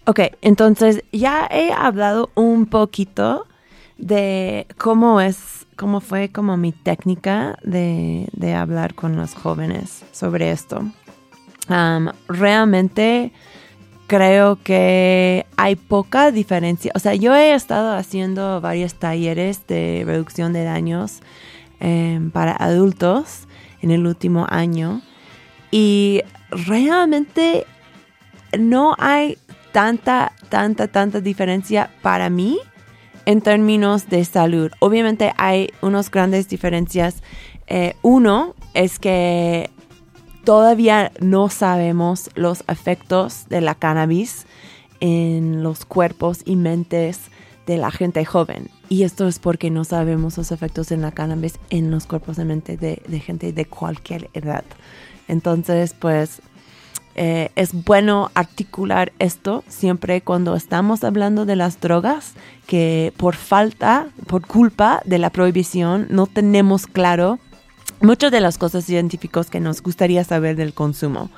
Ok, entonces ya he hablado un poquito de cómo es, cómo fue como mi técnica de, hablar con los jóvenes sobre esto. realmente creo que hay poca diferencia. O sea, yo he estado haciendo varios talleres de reducción de daños em, para adultos en el último año y realmente no hay tanta, tanta, tanta diferencia para mí en términos de salud. Obviamente hay unas grandes diferencias. Eh, uno es que todavía no sabemos los efectos de la cannabis en los cuerpos y mentes de la gente joven. Y esto es porque no sabemos los efectos de la cannabis en los cuerpos y mente de, de gente de cualquier edad. Entonces, pues eh, es bueno articular esto siempre cuando estamos hablando de las drogas, que por falta, por culpa de la prohibición, no tenemos claro muchas de las cosas científicas que nos gustaría saber del consumo.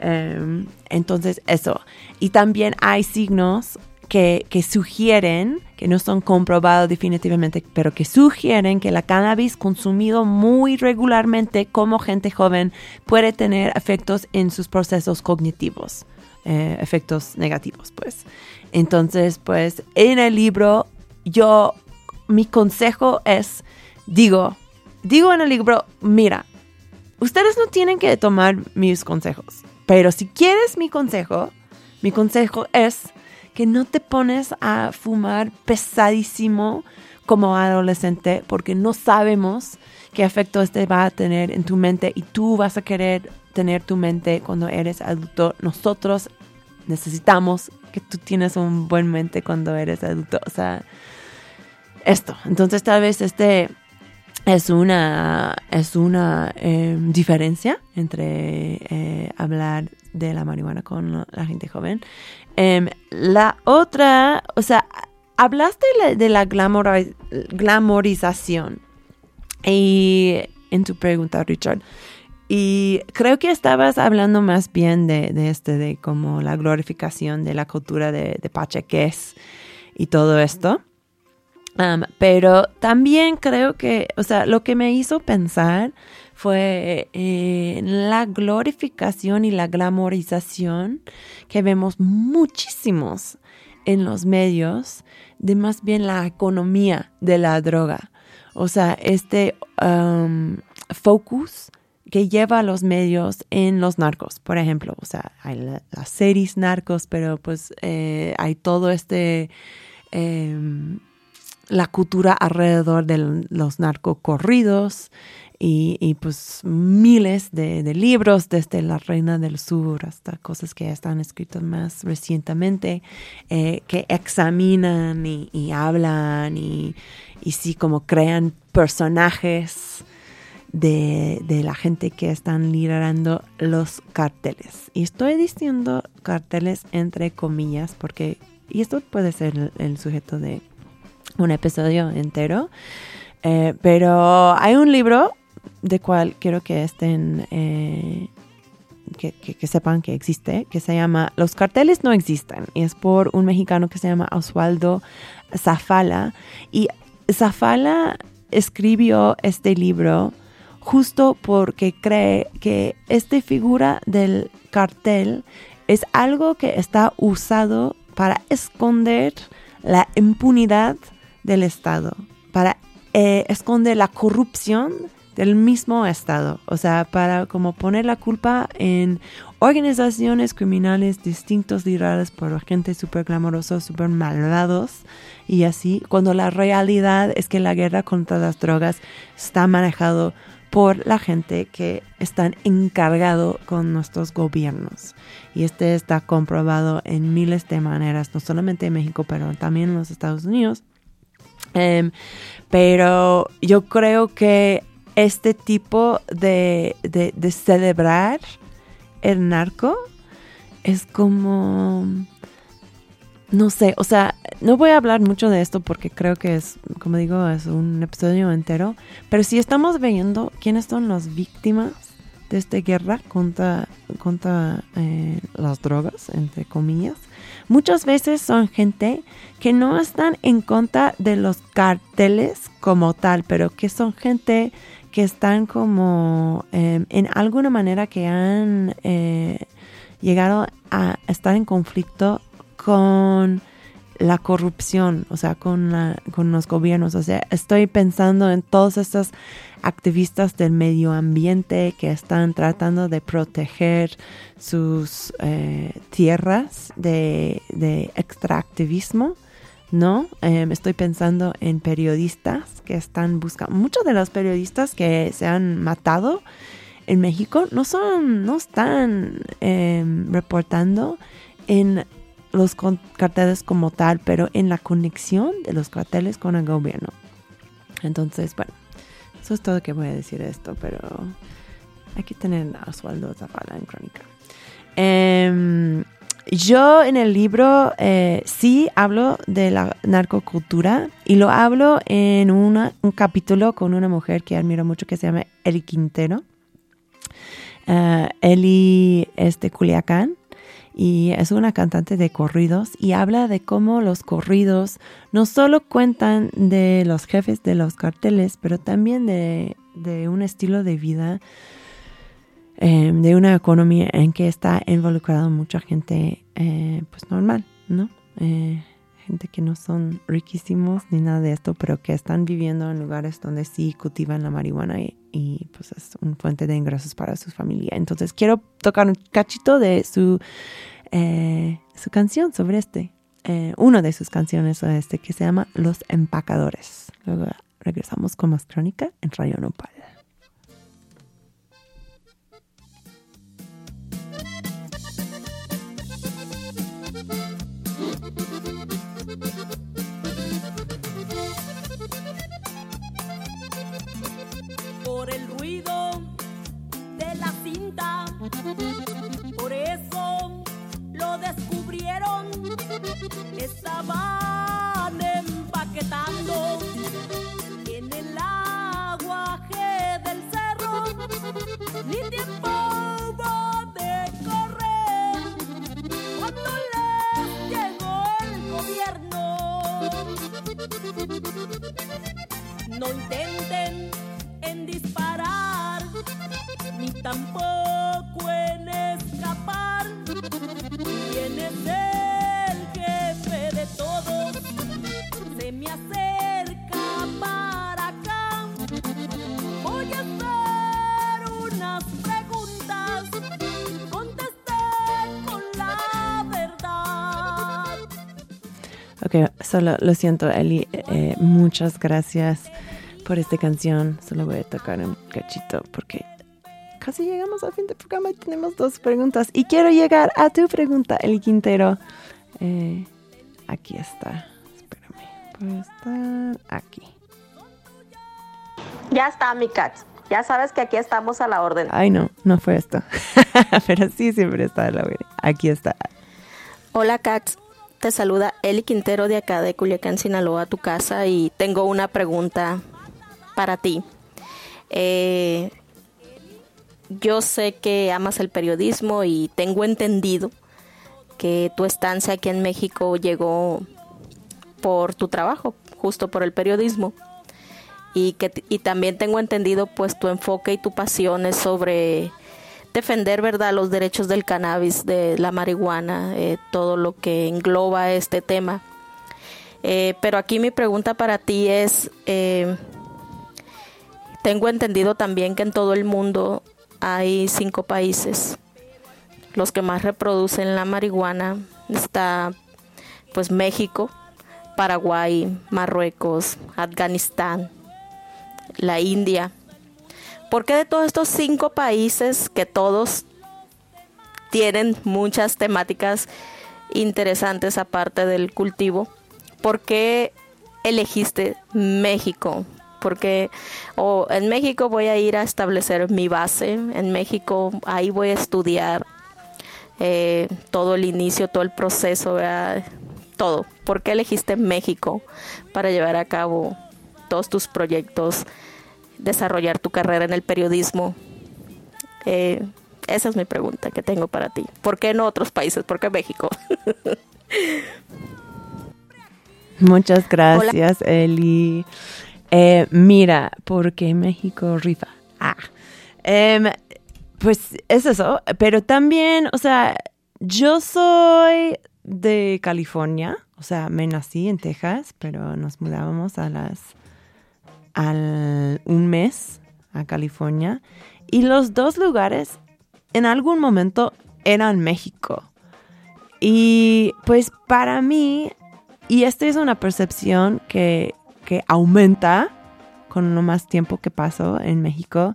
Em, entonces, eso. Y también hay signos que, sugieren, que no son comprobados definitivamente, pero que sugieren que la cannabis consumido muy regularmente como gente joven puede tener efectos en sus procesos cognitivos, eh, efectos negativos, pues. Entonces, pues, en el libro, yo, mi consejo es, digo, digo en el libro, mira, ustedes no tienen que tomar mis consejos, pero si quieres mi consejo, mi consejo es que no te pones a fumar pesadísimo como adolescente porque no sabemos qué efecto este va a tener en tu mente y tú vas a querer tener tu mente cuando eres adulto. Nosotros necesitamos que tú tienes un buen mente cuando eres adulto. O sea, esto. Entonces tal vez este es una, es una eh, diferencia entre eh, hablar de la marihuana con la gente joven. Eh, la otra, o sea, hablaste de la, glamorización y en tu pregunta, Richard. Y creo que estabas hablando más bien de, este, de como la glorificación de la cultura de, de y todo esto. Pero también creo que, o sea, lo que me hizo pensar fue eh, la glorificación y la glamorización que vemos muchísimos en los medios de más bien la economía de la droga. O sea, este um, focus que lleva a los medios en los narcos, por ejemplo. O sea, hay las series narcos, pero pues eh, hay todo este... Em, la cultura alrededor de los narcocorridos y, y pues miles de, libros desde La Reina del Sur hasta cosas que están escritas más recientemente eh, que examinan y, hablan y, y, sí como crean personajes de, de, la gente que están liderando los carteles. Y estoy diciendo carteles entre comillas porque, y esto puede ser el, el sujeto de un episodio entero. Eh, pero hay un libro de cual quiero que estén, eh, que, que, sepan que existe, que se llama Los carteles no existen. Y es por un mexicano que se llama Oswaldo Zafala. Y Zafala escribió este libro justo porque cree que esta figura del cartel es algo que está usado para esconder la impunidad del Estado, para eh, esconder la corrupción del mismo Estado, o sea, para como poner la culpa en organizaciones criminales distintos lideradas por agentes súper glamorosos, súper malvados y así, cuando la realidad es que la guerra contra las drogas está manejado por la gente que están encargado con nuestros gobiernos. Y este está comprobado en miles de maneras, no solamente en México, pero también en los Estados Unidos. Um, pero yo creo que este tipo de, de, celebrar el narco es como, no sé, o sea, no voy a hablar mucho de esto porque creo que es, como digo, es un episodio entero, pero si estamos viendo quiénes son las víctimas de esta guerra contra, contra eh, las drogas, entre comillas, muchas veces son gente que no están en contra de los carteles como tal, pero que son gente que están como eh, en alguna manera que han eh, llegado a estar en conflicto con la corrupción, o sea, con, con los gobiernos. O sea, estoy pensando en todos estos activistas del medio ambiente que están tratando de proteger sus eh, tierras de extractivismo. ¿No? Eh, estoy pensando en periodistas que están buscando. Muchos de los periodistas que se han matado en México no son, no están em, reportando en los carteles como tal, pero en la conexión de los carteles con el gobierno. Entonces, bueno, eso es todo que voy a decir de esto, pero hay que tener a Osvaldo Zavala en crónica. Em, yo en el libro eh, sí hablo de la narcocultura y lo hablo en un capítulo con una mujer que admiro mucho que se llama Eli Quintero. Uh, Eli es de Culiacán y es una cantante de corridos y habla de cómo los corridos no solo cuentan de los jefes de los carteles, pero también de un estilo de vida Em, de una economía en que está involucrada mucha gente eh, pues normal, ¿no? Eh, gente que no son riquísimos ni nada de esto, pero que están viviendo en lugares donde sí cultivan la marihuana y, pues es un fuente de ingresos para su familia. Entonces quiero tocar un cachito de su, eh, su canción sobre este, una de sus canciones sobre este que se llama Los Empacadores. Luego regresamos con más crónica en Rayo Nopal. Por eso lo descubrieron. Estaban empaquetando en el aguaje del cerro. Ni tiempo hubo de correr cuando les llegó el gobierno. No intenten en disparar ni tampoco en escapar. ¿Quién es el jefe de todos? Se me acerca para acá. Voy a hacer unas preguntas. Contesté con la verdad. Ok, solo lo siento, Eli. Eh, muchas gracias por esta canción. Solo voy a tocar un cachito porque casi llegamos al fin del programa y tenemos dos preguntas. Y quiero llegar a tu pregunta, El Quintero. Eh, aquí está. Espérame. Puede estar aquí. Ya está, mi cat. Ya sabes que aquí estamos a la orden. Ay, no, no fue esto. Pero sí, siempre está a la orden. Aquí está. Hola, Kat. Te saluda Eli Quintero de acá de Culiacán, Sinaloa, a tu casa y tengo una pregunta para ti. Eh, yo sé que amas el periodismo y tengo entendido que tu estancia aquí en México llegó por tu trabajo, justo por el periodismo. Y, que, y también tengo entendido pues tu enfoque y tu pasión es sobre defender verdad los derechos del cannabis, de la marihuana, eh, todo lo que engloba este tema. Eh, pero aquí mi pregunta para ti es, tengo entendido también que en todo el mundo hay cinco países los que más reproducen la marihuana. Está pues México, Paraguay, Marruecos, Afganistán, la India. ¿Por qué de todos estos cinco países que todos tienen muchas temáticas interesantes aparte del cultivo? ¿Por qué elegiste México porque o en México voy a ir a establecer mi base, en México ahí voy a estudiar eh, todo el inicio, todo el proceso, todo. ¿Por qué elegiste México para llevar a cabo todos tus proyectos, desarrollar tu carrera en el periodismo? Eh, esa es mi pregunta que tengo para ti. ¿Por qué no otros países? ¿Por qué México? Muchas gracias, Eli. Eh, mira, porque México rifa. Ah. Em, pues es eso, pero también, o sea, yo soy de California, O sea, me nací en Texas, pero nos mudábamos a las al un mes a California y los dos lugares en algún momento eran México. Y pues para mí, y esta es una percepción que, que aumenta con lo más tiempo que paso en México,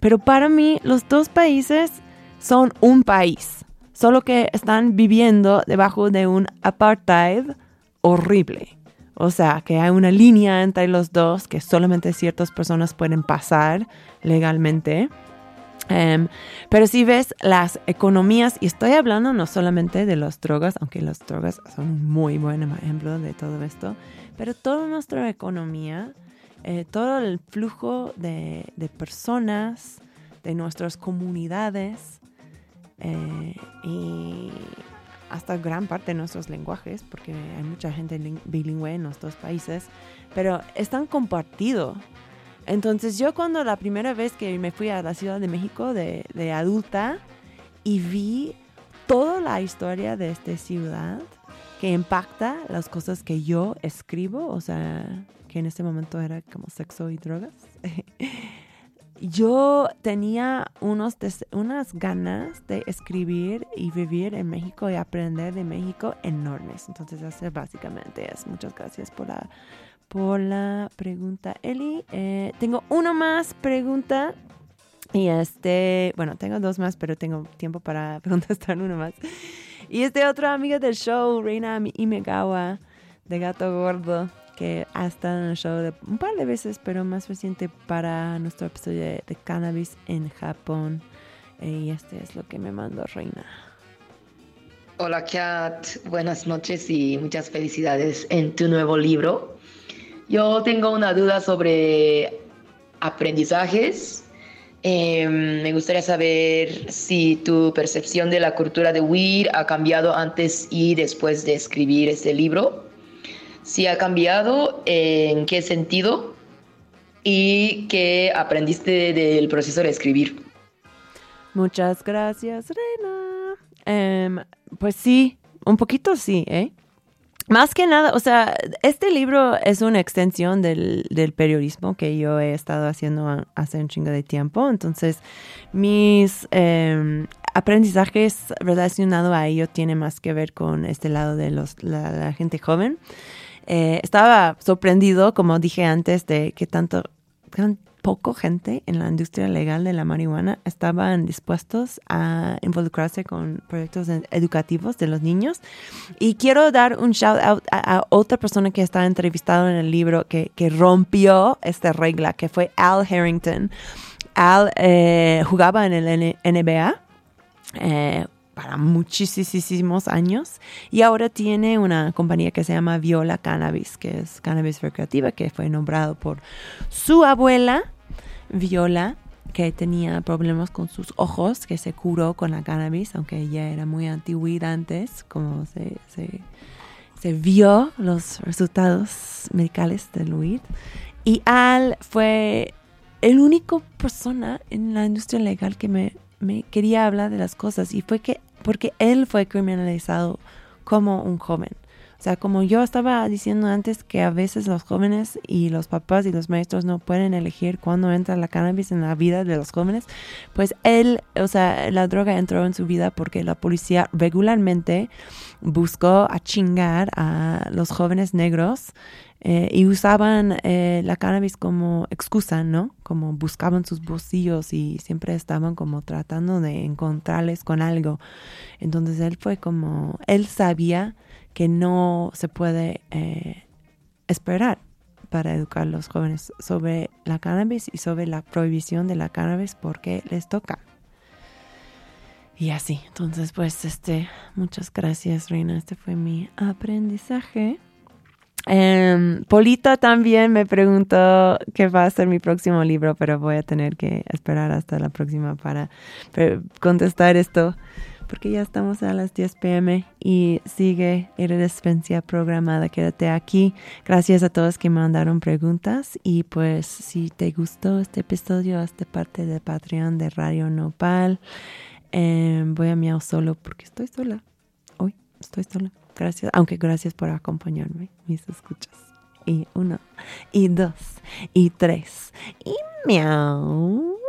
pero para mí los dos países son un país, solo que están viviendo debajo de un apartheid horrible. O sea, que hay una línea entre los dos que solamente ciertas personas pueden pasar legalmente. Em, pero si ves las economías, y estoy hablando no solamente de las drogas, aunque las drogas son un muy buen ejemplo de todo esto, pero toda nuestra economía, eh, todo el flujo de, personas, de nuestras comunidades eh, y hasta gran parte de nuestros lenguajes, porque hay mucha gente bilingüe en los dos países, pero están compartidos. Entonces yo cuando la primera vez que me fui a la Ciudad de México de, de adulta y vi toda la historia de esta ciudad que impacta las cosas que yo escribo, o sea, que en ese momento era como sexo y drogas. yo tenía unos unas ganas de escribir y vivir en México y aprender de México enormes. Entonces, eso básicamente es. Muchas gracias por la, por la pregunta, Eli. Eh, tengo una más pregunta. Y este, bueno, tengo dos más, pero tengo tiempo para contestar una más. Y este otro amiga del show, Reina Imegawa, de Gato Gordo, que ha estado en el show un par de veces, pero más reciente para nuestro episodio de, de cannabis en Japón. Eh, y este es lo que me mandó Reina. Hola Kat, buenas noches y muchas felicidades en tu nuevo libro. Yo tengo una duda sobre aprendizajes. Eh, me gustaría saber si tu percepción de la cultura de weed ha cambiado antes y después de escribir este libro si ha cambiado, en qué sentido y qué aprendiste del proceso de escribir. Muchas gracias, Reina. Em, pues sí, un poquito sí, ¿eh? Más que nada, o sea, este libro es una extensión del, periodismo que yo he estado haciendo hace un chingo de tiempo. Entonces, mis em, aprendizajes relacionados a ello tienen más que ver con este lado de los, la gente joven. Eh, estaba sorprendido, como dije antes, de que tanto, tan poco gente en la industria legal de la marihuana estaban dispuestos a involucrarse con proyectos educativos de los niños. Y quiero dar un shout out a, otra persona que está entrevistado en el libro que, que rompió esta regla, que fue Al Harrington. Al eh, jugaba en el NBA. Para muchísimos años y ahora tiene una compañía que se llama Viola Cannabis, que es cannabis recreativa, que fue nombrado por su abuela, Viola, que tenía problemas con sus ojos, que se curó con la cannabis, aunque ella era muy antigüita antes, como se, se, se vio los resultados medicales del weed. Y Al fue el único persona en la industria legal que me, me quería hablar de las cosas y fue que porque él fue criminalizado como un joven. O sea, como yo estaba diciendo antes que a veces los jóvenes y los papás y los maestros no pueden elegir cuándo entra la cannabis en la vida de los jóvenes, pues él, o sea, la droga entró en su vida porque la policía regularmente buscó a chingar a los jóvenes negros eh, y usaban eh, la cannabis como excusa, ¿no? Como buscaban sus bolsillos y siempre estaban como tratando de encontrarles con algo. Entonces él fue como, él sabía que no se puede eh, esperar para educar a los jóvenes sobre la cannabis y sobre la prohibición de la cannabis porque les toca. Y así, entonces pues este, muchas gracias Reina, este fue mi aprendizaje. Um, Polito también me preguntó qué va a ser mi próximo libro, pero voy a tener que esperar hasta la próxima para contestar esto, porque ya estamos a las 10 pm y sigue Iridescencia programada. Quédate aquí. Gracias a todos que mandaron preguntas y pues si te gustó este episodio, hazte parte de Patreon de Radio Nopal. Um, voy a miau solo porque estoy sola. Hoy estoy sola. Gracias, aunque gracias por acompañarme, mis escuchas. Y uno, y dos, y tres, y miau.